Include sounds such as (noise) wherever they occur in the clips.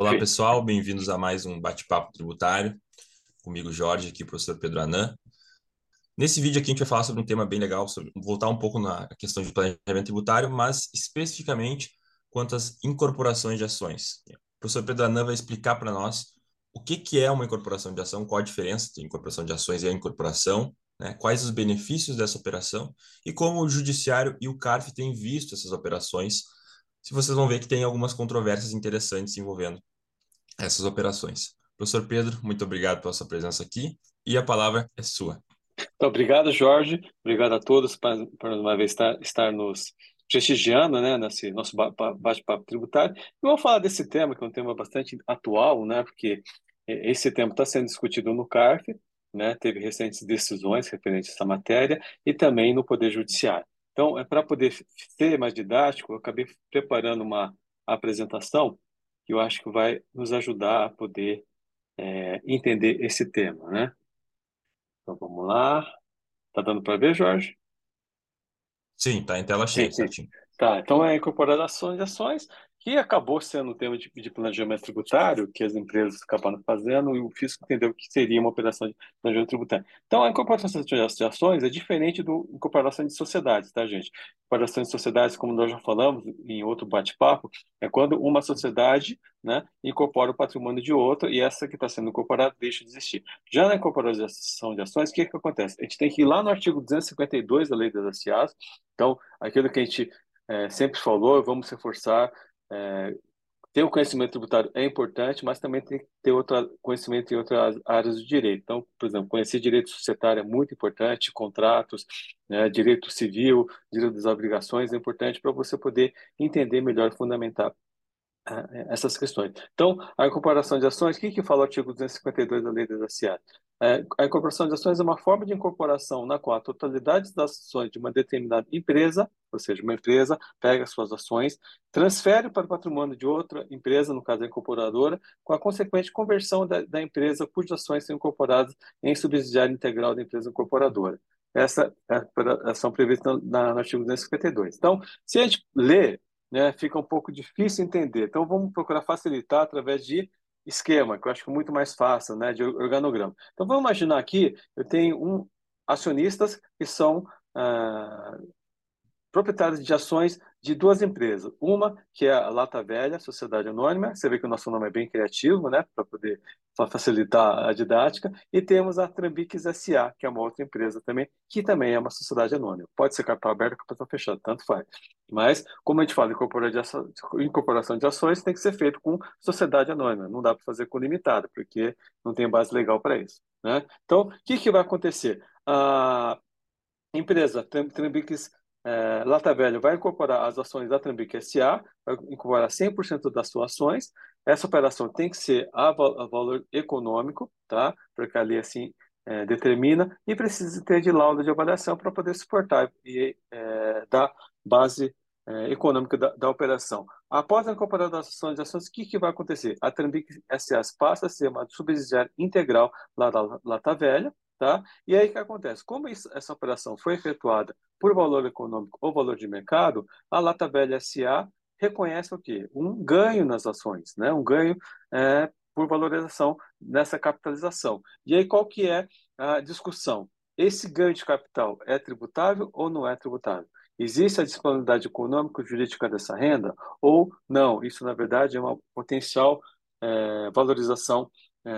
Olá, pessoal, bem-vindos a mais um bate-papo tributário. Comigo, Jorge, aqui, professor Pedro Anan. Nesse vídeo aqui a gente vai falar sobre um tema bem legal, sobre, voltar um pouco na questão de planejamento tributário, mas especificamente quanto às incorporações de ações. O professor Pedro Anan vai explicar para nós o que, que é uma incorporação de ação, qual a diferença entre incorporação de ações e a incorporação, né, quais os benefícios dessa operação e como o Judiciário e o CARF têm visto essas operações. Se vocês vão ver que tem algumas controvérsias interessantes envolvendo essas operações. Professor Pedro, muito obrigado pela sua presença aqui e a palavra é sua. Obrigado, Jorge. Obrigado a todos por, uma vez estar, estar nos prestigiando, né, nesse nosso bate-papo tributário. E vamos falar desse tema, que é um tema bastante atual, né, porque esse tema está sendo discutido no CARF, né, teve recentes decisões referentes a essa matéria e também no Poder Judiciário. Então, é para poder ser mais didático, eu acabei preparando uma apresentação que eu acho que vai nos ajudar a poder é, entender esse tema, né? Então, vamos lá. Tá dando para ver, Jorge? Sim, tá em tela cheia, certinho. Tá, então é incorporação de ações que acabou sendo um tema de, de, planejamento tributário que as empresas acabaram fazendo e o fisco entendeu que seria uma operação de planejamento tributário. Então, a incorporação de ações é diferente do incorporação de sociedades, tá, gente? Incorporação de sociedades, como nós já falamos em outro bate-papo, é quando uma sociedade né, incorpora o patrimônio de outra e essa que está sendo incorporada deixa de existir. Já na incorporação de ações, o que, que acontece? A gente tem que ir lá no artigo 252 da Lei das SAs, então, aquilo que a gente é, sempre falou, vamos reforçar é, ter o conhecimento tributário é importante, mas também tem que ter outro conhecimento em outras áreas do direito. Então, por exemplo, conhecer direito societário é muito importante, contratos, né, direito civil, direito das obrigações é importante para você poder entender melhor fundamentar essas questões. Então, a incorporação de ações, o que, que fala o artigo 252 da Lei das SAs? É, a incorporação de ações é uma forma de incorporação na qual a totalidade das ações de uma determinada empresa, ou seja, uma empresa pega suas ações, transfere para o patrimônio de outra empresa, no caso a incorporadora, com a consequente conversão da, da empresa cujas ações são incorporadas em subsidiário integral da empresa incorporadora. Essa é a ação prevista no, no artigo 252. Então, se a gente lê né, fica um pouco difícil entender. Então, vamos procurar facilitar através de esquema, que eu acho que é muito mais fácil, né, de organograma. Então, vamos imaginar aqui, eu tenho um acionistas que são ah, proprietários de ações de duas empresas. Uma, que é a Lata Velha, Sociedade Anônima, você vê que o nosso nome é bem criativo, né, para poder facilitar a didática, e temos a Trambiques SA, que é uma outra empresa também, que também é uma sociedade anônima. Pode ser capital aberto ou capital fechado, tanto faz. Mas, como a gente fala incorporação de ações, tem que ser feito com sociedade anônima, não dá para fazer com limitada, porque não tem base legal para isso. Né? Então, o que, que vai acontecer? A empresa Trambiques é, Lata Velha vai incorporar as ações da Trambique SA, vai incorporar 100% das suas ações. Essa operação tem que ser a, a valor econômico, tá? Porque ali assim é, determina e precisa ter de laudo de avaliação para poder suportar e é, dar base é, econômica da, da, operação. Após a incorporação das ações de ações, o que, que vai acontecer? A Trambique SA passa a ser uma subsidiária integral lá da Lata Velha, Tá? E aí o que acontece? Como isso, essa operação foi efetuada por valor econômico ou valor de mercado, a Lata Velha SA reconhece o quê? Um ganho nas ações, né? um ganho é, por valorização nessa capitalização. E aí qual que é a discussão? Esse ganho de capital é tributável ou não é tributável? Existe a disponibilidade econômica jurídica dessa renda ou não? Isso, na verdade, é uma potencial é, valorização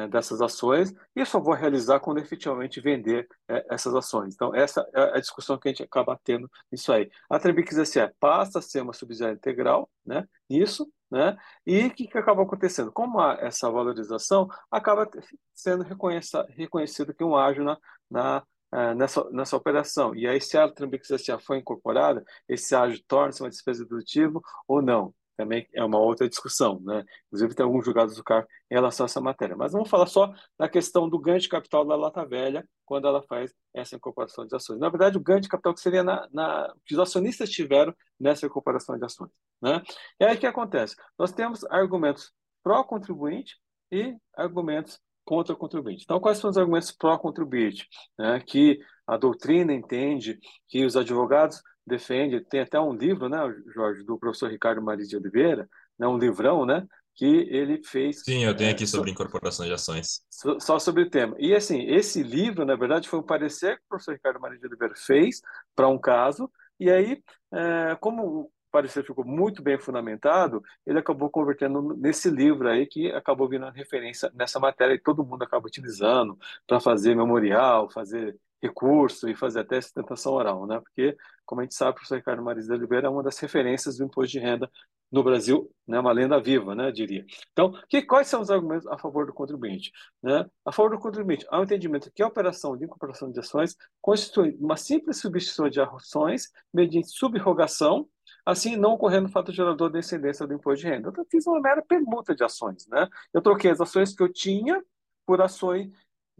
dessas ações e só vou realizar quando efetivamente vender é, essas ações. Então, essa é a discussão que a gente acaba tendo nisso aí. A Trembix SA passa a ser uma subsidiária integral, né? Isso, né? E o que, que acaba acontecendo? Como há essa valorização, acaba sendo reconhecido que um ágio na, na Uh, nessa, nessa operação. E aí, se a Trambix SA foi incorporada, esse ágio torna-se uma despesa dedutiva ou não também é uma outra discussão, né? Inclusive tem alguns julgados do CAR em relação a essa matéria. Mas vamos falar só da questão do ganho de capital da Lata Velha quando ela faz essa incorporação de ações. Na verdade, o ganho de capital que seria na, na que os acionistas tiveram nessa incorporação de ações, né? E aí o que acontece? Nós temos argumentos pró-contribuinte e argumentos contra o contribuinte. Então, quais são os argumentos pró-contribuinte? Né? Que a doutrina entende que os advogados defende, tem até um livro, né, Jorge, do professor Ricardo Maris de Oliveira, né, um livrão, né, que ele fez. Sim, eu tenho aqui é, sobre incorporação de ações. Só sobre o tema. E assim, esse livro, na verdade, foi um parecer que o professor Ricardo Maria de Oliveira fez para um caso, e aí, é, como parecer ficou muito bem fundamentado, ele acabou convertendo nesse livro aí que acabou vindo a referência nessa matéria e todo mundo acaba utilizando para fazer memorial, fazer recurso e fazer até sustentação oral, né? Porque, como a gente sabe, o professor Ricardo Maris de Oliveira é uma das referências do imposto de renda no Brasil, né? Uma lenda viva, né? Diria. Então, que, quais são os argumentos a favor do contribuinte? Né? A favor do contribuinte, há um entendimento que a operação de incorporação de ações constitui uma simples substituição de ações mediante subrogação assim não ocorrendo fato gerador de incidência do imposto de renda. Então, eu fiz uma mera permuta de ações. Né? Eu troquei as ações que eu tinha por ações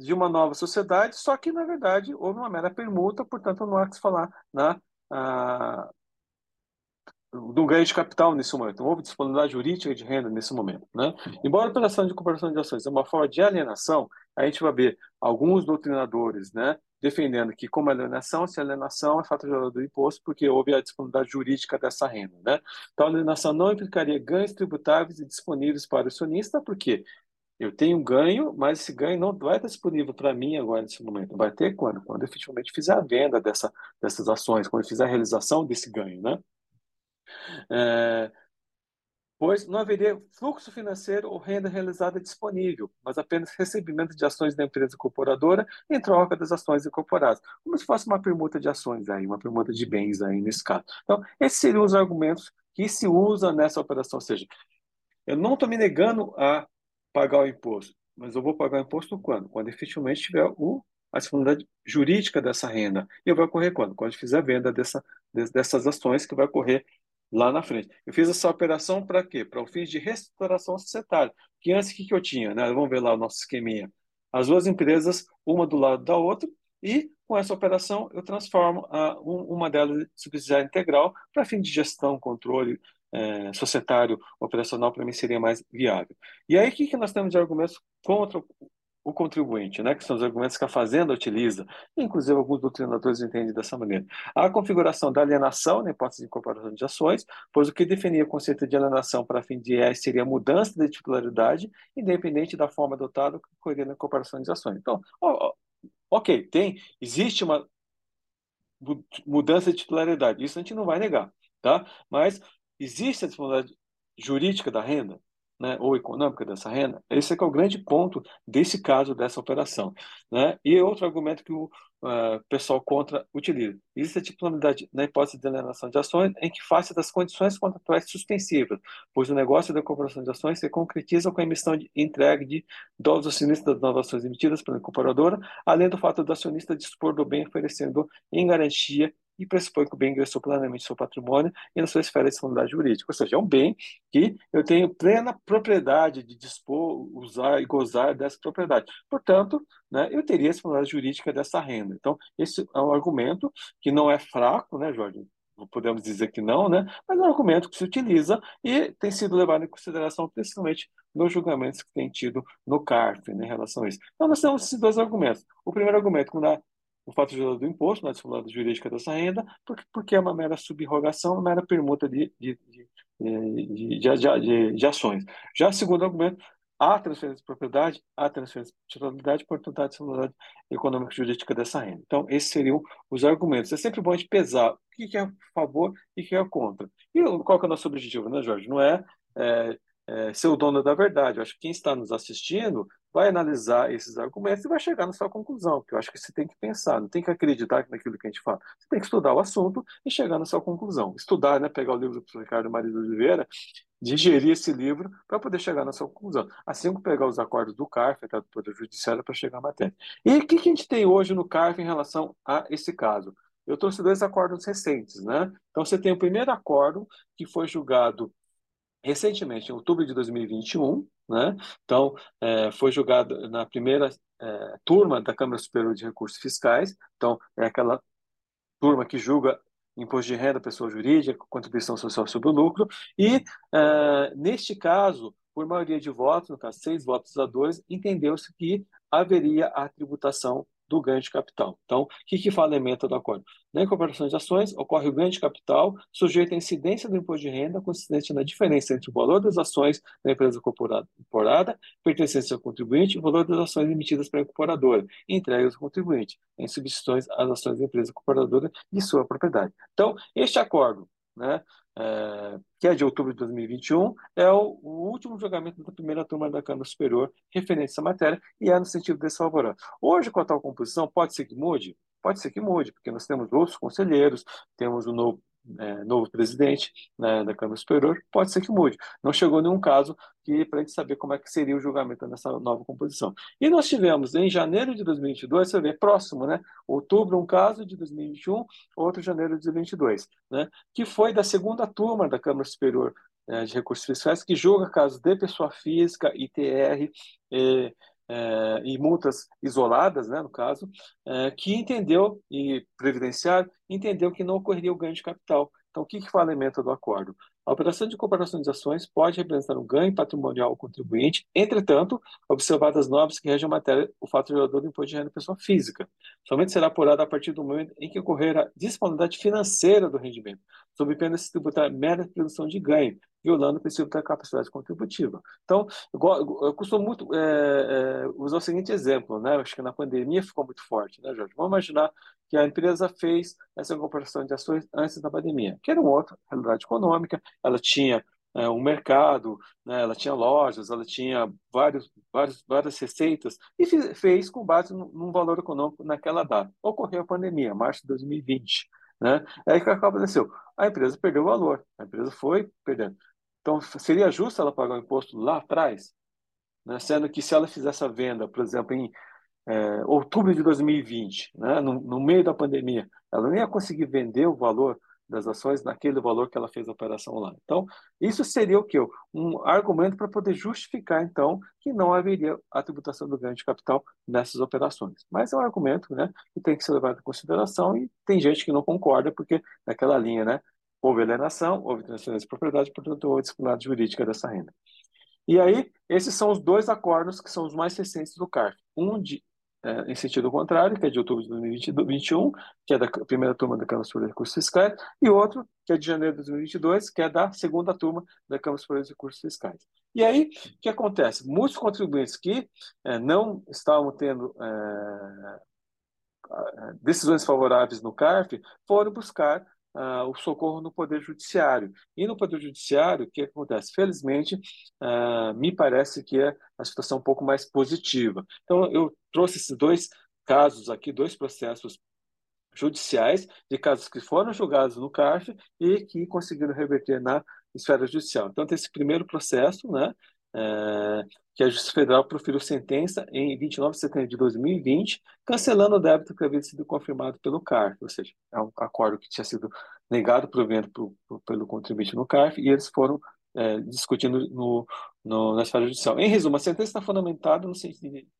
de uma nova sociedade, só que, na verdade, houve uma mera permuta, portanto, não há que se falar na, ah, do ganho de capital nesse momento. Não houve disponibilidade jurídica de renda nesse momento. Né? Embora a operação de comparação de ações é uma forma de alienação, a gente vai ver alguns doutrinadores né, defendendo que, como alienação, se alienação é fato gerador do imposto, porque houve a disponibilidade jurídica dessa renda. Né? Então, a alienação não implicaria ganhos tributáveis e disponíveis para o acionista, porque eu tenho ganho, mas esse ganho não vai estar disponível para mim agora nesse momento. Vai ter quando? Quando eu efetivamente fizer a venda dessa, dessas ações, quando eu fizer a realização desse ganho. Né? É, pois não haveria fluxo financeiro ou renda realizada disponível, mas apenas recebimento de ações da empresa incorporadora em troca das ações incorporadas, como se fosse uma permuta de ações aí, uma permuta de bens aí nesse caso. Então, esses seriam os argumentos que se usa nessa operação, ou seja, eu não estou me negando a pagar o imposto, mas eu vou pagar o imposto quando? Quando efetivamente tiver o, a disponibilidade jurídica dessa renda. E vou ocorrer quando? Quando fizer a venda dessa, dessas ações que vai ocorrer lá na frente. Eu fiz essa operação para quê? Para o fim de reestruturação societária. Que antes, o que, que eu tinha? Né? Vamos ver lá o nosso esqueminha. As duas empresas, uma do lado da outra, e com essa operação eu transformo a, um, uma delas em subsidiária integral para fim de gestão, controle é, societário, operacional, para mim seria mais viável. E aí, o que, que nós temos de argumentos contra o contribuinte, né, que são os argumentos que a Fazenda utiliza, inclusive alguns doutrinadores entendem dessa maneira. A configuração da alienação, na hipótese de incorporação de ações, pois o que definia o conceito de alienação para fim de IES seria a mudança de titularidade, independente da forma adotada que ocorreria na incorporação de ações. Então, ok, tem, existe uma mudança de titularidade, isso a gente não vai negar, tá? Mas existe a disponibilidade jurídica da renda? né, ou econômica dessa renda, esse é, é o grande ponto desse caso, dessa operação. Né? E outro argumento que o uh, pessoal contra utiliza. Existe a titularidade na hipótese de alienação de ações em que face das condições contratuais suspensivas, pois o negócio da incorporação de ações se concretiza com a emissão de entregue de dos acionistas das novas ações emitidas pela incorporadora, além do fato do acionista dispor do bem oferecendo em garantia e pressupõe que o bem ingressou plenamente no seu patrimônio e na sua esfera de responsabilidade jurídica. Ou seja, é um bem que eu tenho plena propriedade de dispor, usar e gozar dessa propriedade. Portanto, né, eu teria a responsabilidade jurídica dessa renda. Então, esse é um argumento que não é fraco, né, Jorge? Podemos dizer que não, né? Mas é um argumento que se utiliza e tem sido levado em consideração principalmente nos julgamentos que tem tido no CARF né, em relação a isso. Então, nós temos esses dois argumentos. O primeiro argumento, quando há o fato de do imposto na disponibilidade jurídica dessa renda, porque, porque é uma mera subrogação, uma mera permuta de, de, de, de, de, ações. Já segundo argumento, há transferência de propriedade, há transferência de titularidade, portanto, há disponibilidade econômica jurídica dessa renda. Então, esses seriam os argumentos. É sempre bom a gente pesar o que é a favor e o que é contra. E qual que é o nosso objetivo, né, Jorge? Não é, é, é ser o dono da verdade. Eu acho que quem está nos assistindo vai analisar esses argumentos e vai chegar na sua conclusão, que eu acho que você tem que pensar, não tem que acreditar naquilo que a gente fala. Você tem que estudar o assunto e chegar na sua conclusão. Estudar, né, pegar o livro do Ricardo Maria de Oliveira, digerir esse livro para poder chegar na sua conclusão. Assim como pegar os acordos do CARF, do Poder Judiciário, para chegar à matéria. E o que, que a gente tem hoje no CARF em relação a esse caso? Eu trouxe dois acordos recentes, né? Então, você tem o primeiro acordo que foi julgado recentemente, em outubro de 2021, né? Então, é, foi julgado na primeira é, turma da Câmara Superior de Recursos Fiscais, então, é aquela turma que julga imposto de renda, pessoa jurídica, contribuição social sobre o lucro, e, é, neste caso, por maioria de votos, no caso, seis votos a dois, entendeu-se que haveria a tributação do ganho de capital. Então, o que, que fala a emenda do acordo? Na incorporação de ações, ocorre o ganho de capital sujeito à incidência do imposto de renda consistente na diferença entre o valor das ações da empresa incorporada, pertencente ao contribuinte, e o valor das ações emitidas pela incorporadora, entregues ao contribuinte, em substituições às ações da empresa incorporadora de sua propriedade. Então, este acordo, né, é, que é de outubro de 2021, é o, o, último julgamento da primeira turma da Câmara Superior referente a essa matéria e é no sentido desfavorável. Hoje, com a tal composição, pode ser que mude? Pode ser que mude, porque nós temos outros conselheiros, temos o novo é, novo presidente né, da Câmara Superior, pode ser que mude. Não chegou nenhum caso que para a gente saber como é que seria o julgamento nessa nova composição. E nós tivemos em janeiro de 2022, você vê, próximo, né? Outubro um caso de 2021, outro janeiro de 2022, né? Que foi da segunda turma da Câmara Superior é, de Recursos Fiscais que julga casos de pessoa física, ITR, eh, é, e multas isoladas, né, no caso, é, que entendeu, e previdenciário, entendeu que não ocorreria o ganho de capital. Então, o que, que a emenda do acordo? A operação de comparação de ações pode representar um ganho patrimonial ao contribuinte, entretanto, observadas normas que regem a matéria, o fato gerador do imposto de renda pessoa física. Somente será apurado a partir do momento em que ocorrer a disponibilidade financeira do rendimento, sob pena de se tributar mera produção de ganho, violando o princípio da capacidade contributiva. Então, eu, costumo muito é, é, usar o seguinte exemplo, né? acho que na pandemia ficou muito forte, né, Jorge? Vamos imaginar que a empresa fez essa comparação de ações antes da pandemia, que era uma outra realidade econômica, ela tinha é, um mercado, né, ela tinha lojas, ela tinha vários, vários, várias receitas e fez com base num valor econômico naquela data. Ocorreu a pandemia, março de 2020. Né? Aí o que aconteceu? A empresa perdeu o valor, a empresa foi perdendo. Então, seria justo ela pagar o imposto lá atrás? Né? Sendo que se ela fizesse a venda, por exemplo, em é, outubro de 2020, né? no, no meio da pandemia, ela nem ia conseguir vender o valor das ações naquele valor que ela fez a operação lá. Então, isso seria o quê? Um argumento para poder justificar, então, que não haveria a tributação do ganho de capital nessas operações. Mas é um argumento né, que tem que ser levado em consideração e tem gente que não concorda, porque naquela linha, né, houve alienação, houve transferência de propriedade, portanto, houve disciplinaridade jurídica dessa renda. E aí, esses são os dois acordos que são os mais recentes do CARF. Um de é, em sentido contrário, que é de outubro de 2021, que é da primeira turma da Câmara Superior de Recursos Fiscais, e outro, que é de janeiro de 2022, que é da segunda turma da Câmara Superior de Recursos Fiscais. E aí, o que acontece? Muitos contribuintes que é, não estavam tendo é, decisões favoráveis no CARF foram buscar uh, o socorro no Poder Judiciário. E no Poder Judiciário, o que acontece? Felizmente, uh, me parece que é a situação um pouco mais positiva. Então, eu trouxe esses dois casos aqui, dois processos judiciais, de casos que foram julgados no CARF e que conseguiram reverter na esfera judicial. Então, tem esse primeiro processo, né, é, que a Justiça Federal proferiu sentença em 29 de setembro de 2020, cancelando o débito que havia sido confirmado pelo CARF, ou seja, é um acordo que tinha sido negado por evento pelo contribuinte no CARF, e eles foram é, discutindo no, no, na esfera judicial. Em resumo, a sentença está fundamentada no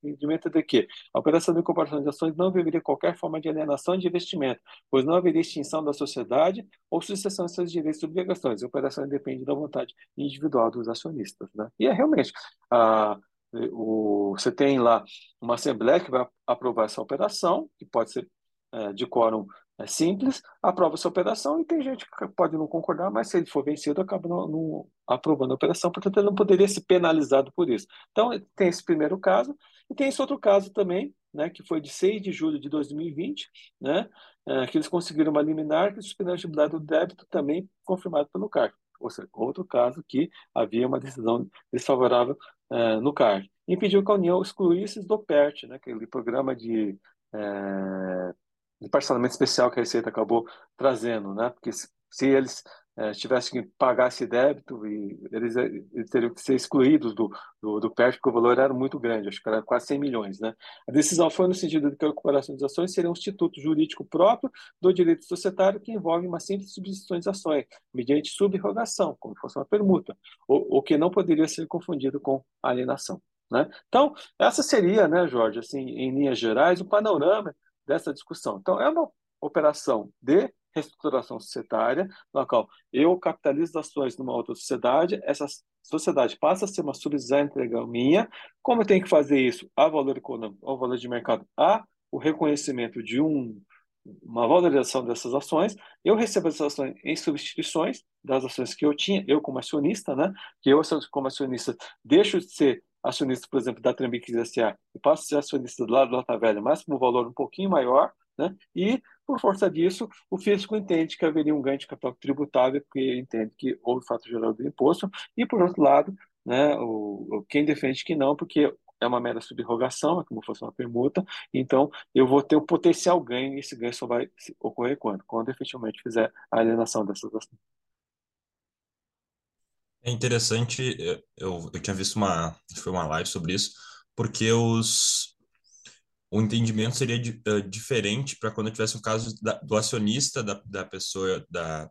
entendimento de que a operação de incorporação de ações não haveria qualquer forma de alienação de investimento, pois não haveria extinção da sociedade ou sucessão de seus direitos e obrigações. A operação depende da vontade individual dos acionistas. Né? E é realmente, a, o, você tem lá uma assembleia que vai aprovar essa operação, que pode ser é, de quórum é simples, aprova essa operação e tem gente que pode não concordar, mas se ele for vencido, acaba não, não aprovando a operação, portanto, ele não poderia ser penalizado por isso. Então, tem esse primeiro caso, e tem esse outro caso também, né, que foi de 6 de julho de 2020, né, é, que eles conseguiram uma liminar que suspendeu a atividade do débito também confirmado pelo CAR. Ou seja, outro caso que havia uma decisão desfavorável é, no CAR. Impediu que a União excluísse do PERT, né, aquele programa de é, de parcelamento especial que a Receita acabou trazendo, né? Porque se, se eles é, tivessem que pagar esse débito, e eles, eles teriam que ser excluídos do, do, do PERT, porque o valor era muito grande, acho que era quase 100 milhões. Né? A decisão foi no sentido de que a recuperação das ações seria um instituto jurídico próprio do direito societário que envolve uma simples substituição de ações, mediante subrogação, como fosse uma permuta, o que não poderia ser confundido com alienação. Né? Então, essa seria, né, Jorge, assim, em linhas gerais, o panorama dessa discussão. Então, é uma operação de reestruturação societária, na qual eu capitalizo ações numa outra sociedade, essa sociedade passa a ser uma subsidiária entrega minha. Como eu tenho que fazer isso? A valor econômico, ao valor de mercado, a o reconhecimento de um, uma valorização dessas ações, eu recebo essas ações em substituições das ações que eu tinha, eu como acionista, né? Que eu, como acionista, deixo de ser acionista, por exemplo, da Trambiques S.A. e passo a ser acionista do lado do Lata Velha, mas com um valor um pouquinho maior, né? E, por força disso, o fisco entende que haveria um ganho de capital tributável, porque entende que houve fato gerador do imposto, e, por outro lado, né, o, quem defende que não, porque é uma mera subrogação, é como fosse uma permuta, então eu vou ter o potencial ganho, e esse ganho só vai ocorrer quando? Quando efetivamente fizer a alienação dessas ações. É interessante, eu, eu tinha visto uma, foi uma live sobre isso, porque os, o entendimento seria uh, diferente para quando tivesse um caso da, do acionista da, da pessoa, da,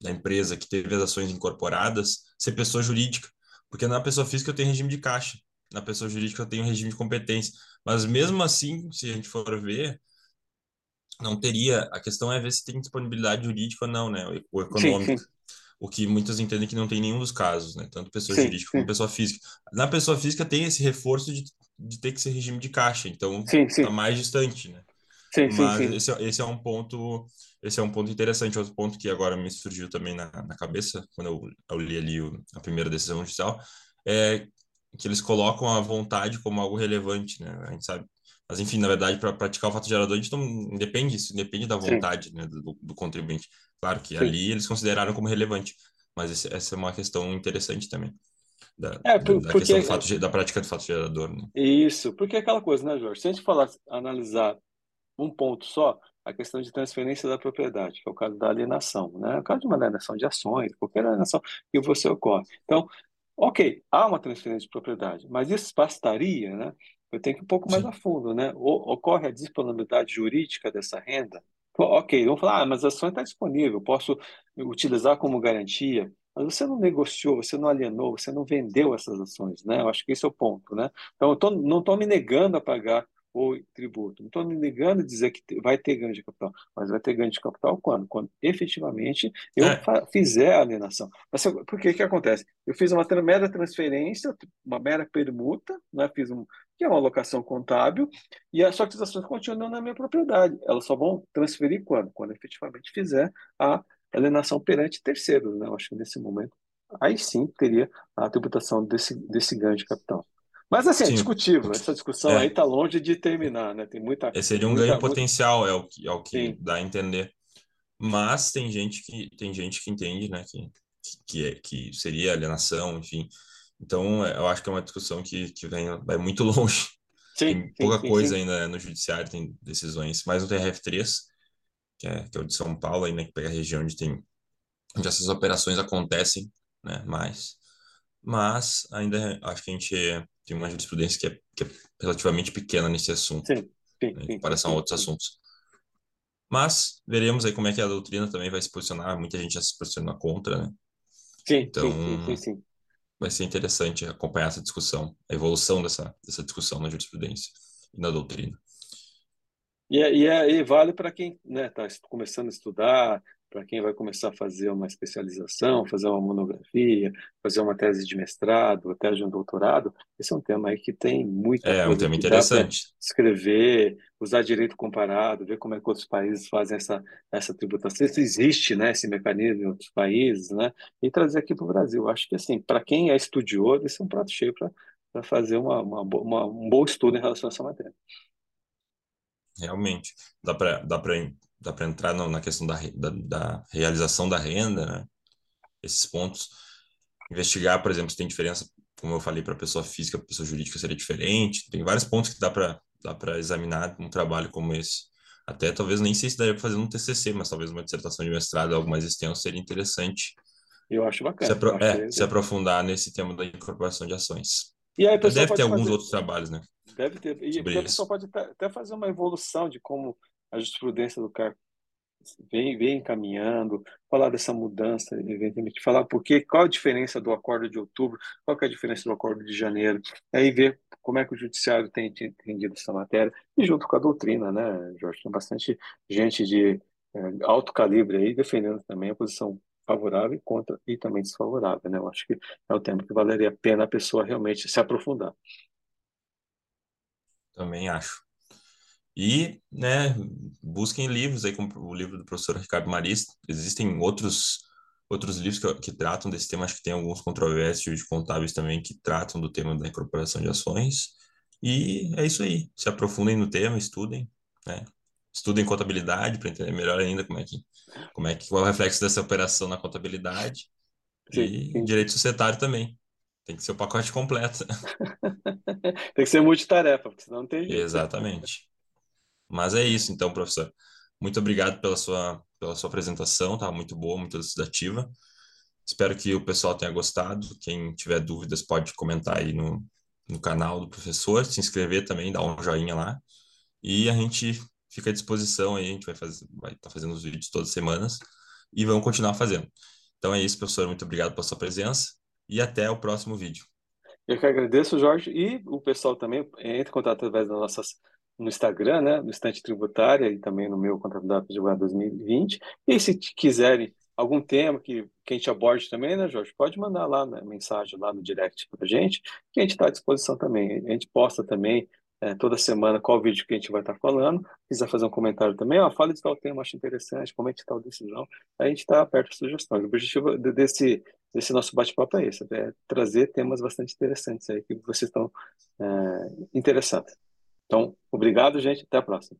da empresa que teve as ações incorporadas, ser pessoa jurídica. Porque na pessoa física eu tenho regime de caixa, na pessoa jurídica eu tenho regime de competência. Mas mesmo assim, se a gente for ver, não teria. A questão é ver se tem disponibilidade jurídica ou não, né? O econômico. Sim, sim o que muitos entendem que não tem nenhum dos casos, né? Tanto pessoa sim, jurídica sim. como pessoa física. Na pessoa física tem esse reforço de, de ter que ser regime de caixa, então está mais distante, né? Sim, Mas sim, sim. Esse, é, esse é um ponto esse é um ponto interessante outro ponto que agora me surgiu também na, na cabeça quando eu, eu li ali o, a primeira decisão judicial é que eles colocam a vontade como algo relevante né a gente sabe mas enfim na verdade para praticar o fato gerador a gente não depende isso depende da vontade né, do, do contribuinte Claro que Sim. ali eles consideraram como relevante, mas esse, essa é uma questão interessante também. Da, é, por, da porque, questão fato, da prática do fato gerador. Né? Isso, porque é aquela coisa, né, Jorge? Se a gente falar, analisar um ponto só, a questão de transferência da propriedade, que é o caso da alienação, né? O caso de uma alienação de ações, qualquer alienação que você ocorre. Então, ok, há uma transferência de propriedade, mas isso bastaria, né? Eu tenho que ir um pouco mais Sim. a fundo, né? O, ocorre a disponibilidade jurídica dessa renda, Ok, vamos falar, ah, mas a ação está disponível, posso utilizar como garantia. Mas você não negociou, você não alienou, você não vendeu essas ações, né? Eu acho que esse é o ponto, né? Então, eu tô, não estou me negando a pagar o tributo, não estou me negando a dizer que vai ter ganho de capital, mas vai ter ganho de capital quando? Quando efetivamente eu é. fizer a alienação. Mas por que que acontece? Eu fiz uma mera transferência, uma mera permuta, né? Fiz um, que é uma alocação contábil, e as ações continuam na minha propriedade. Elas só vão transferir quando? Quando efetivamente fizer a alienação perante terceiros. Né? Eu acho que nesse momento, aí sim teria a tributação desse, desse ganho de capital. Mas assim, é sim. é discutível, essa discussão é. aí está longe de terminar, né? Tem muita. Esse seria um muita, ganho potencial, é o que, é o que dá a entender. Mas tem gente que tem gente que entende, né, que, que, é, que seria alienação, enfim. Então, é, eu acho que é uma discussão que, que vem, vai muito (laughs) longe. Sim, tem pouca sim, coisa sim. ainda no judiciário, tem decisões, mas no TRF3, que é, que é o de São Paulo, ainda que pega a região onde tem onde essas operações acontecem, né, mais. Mas ainda acho que a gente tem uma jurisprudência que é, que é relativamente pequena nesse assunto, sim, sim, né, em comparação a outros assuntos. Mas veremos aí como é que a doutrina também vai se posicionar. Muita gente já se posiciona contra, né? Sim, então, sim, sim, sim vai ser interessante acompanhar essa discussão, a evolução dessa, dessa discussão na jurisprudência e na doutrina. E, é, e, é, e vale para quem está né, tá começando a estudar, para quem vai começar a fazer uma especialização, fazer uma monografia, fazer uma tese de mestrado, até de um doutorado, esse é um tema aí que tem muita é, coisa um tema interessante. escrever, usar direito comparado, ver como é que outros países fazem essa, essa tributação, se existe né, esse mecanismo em outros países, né, e trazer aqui para o Brasil. Acho que, assim, para quem é estudioso, esse é um prato cheio para fazer uma, uma, uma, um bom estudo em relação a essa matéria. Realmente, dá para dá dá para entrar no, na questão da, da, da, realização da renda, né? Esses pontos. Investigar, por exemplo, se tem diferença, como eu falei, para pessoa física, para pessoa jurídica seria diferente. Tem vários pontos que dá para dá para examinar num trabalho como esse. Até talvez nem sei se daria para fazer um TCC, mas talvez uma dissertação de mestrado, algo mais extenso, seria interessante. Eu acho bacana. Se, apro é, se aprofundar nesse tema da incorporação de ações. E aí, Deve ter fazer... alguns outros trabalhos, né? Deve ter. E a pessoa pode até fazer uma evolução de como a jurisprudência do CAR vem, vem caminhando, falar dessa mudança, eventualmente, falar porque, qual a diferença do acordo de outubro, qual é a diferença do acordo de janeiro, aí ver como é que o judiciário tem entendido essa matéria, e junto com a doutrina, né, Jorge? Tem bastante gente de é, alto calibre aí defendendo também a posição favorável e contra e também desfavorável, né? Eu acho que é o tempo que valeria a pena a pessoa realmente se aprofundar. Também acho. E, né, busquem livros aí, como o livro do professor Ricardo Maris. Existem outros outros livros que, que, tratam desse tema, acho que tem alguns controvérsios de contábeis também que tratam do tema da incorporação de ações. E é isso aí. Se aprofundem no tema, estudem, né? Estudem contabilidade para entender melhor ainda como é que como é que qual é o reflexo dessa operação na contabilidade. Sim, e sim. direito societário também. Tem que ser o pacote completo. (laughs) tem que ser multitarefa, porque senão não tem jeito. Exatamente. Mas é isso, então, professor. Muito obrigado pela sua, pela sua apresentação, tá muito boa, muito elucidativa. Espero que o pessoal tenha gostado. Quem tiver dúvidas pode comentar aí no, no canal do professor, se inscrever também, dar um joinha lá. E a gente fica à disposição aí, a gente vai fazer, vai estar tá fazendo os vídeos todas as semanas e vamos continuar fazendo. Então é isso, professor. Muito obrigado pela sua presença e até o próximo vídeo. Eu que agradeço, Jorge, e o pessoal também entre em contato através das nossas no Instagram, né, no Estante Tributária e também no meu Contabilidade Advogado 2020. E se quiserem algum tema que, que a gente aborde também, né, Jorge, pode mandar lá na mensagem, lá no direct para a gente, que a gente está à disposição também. A gente posta também é, toda semana qual vídeo que a gente vai estar tá falando. Se quiser fazer um comentário também, ó, fala de tal tema, acho interessante, comente tal decisão. A gente está aberto a sugestões. O objetivo desse, desse nosso bate-papo é esse, é trazer temas bastante interessantes aí que vocês estão é, interessados. Então, obrigado, gente. Até a próxima.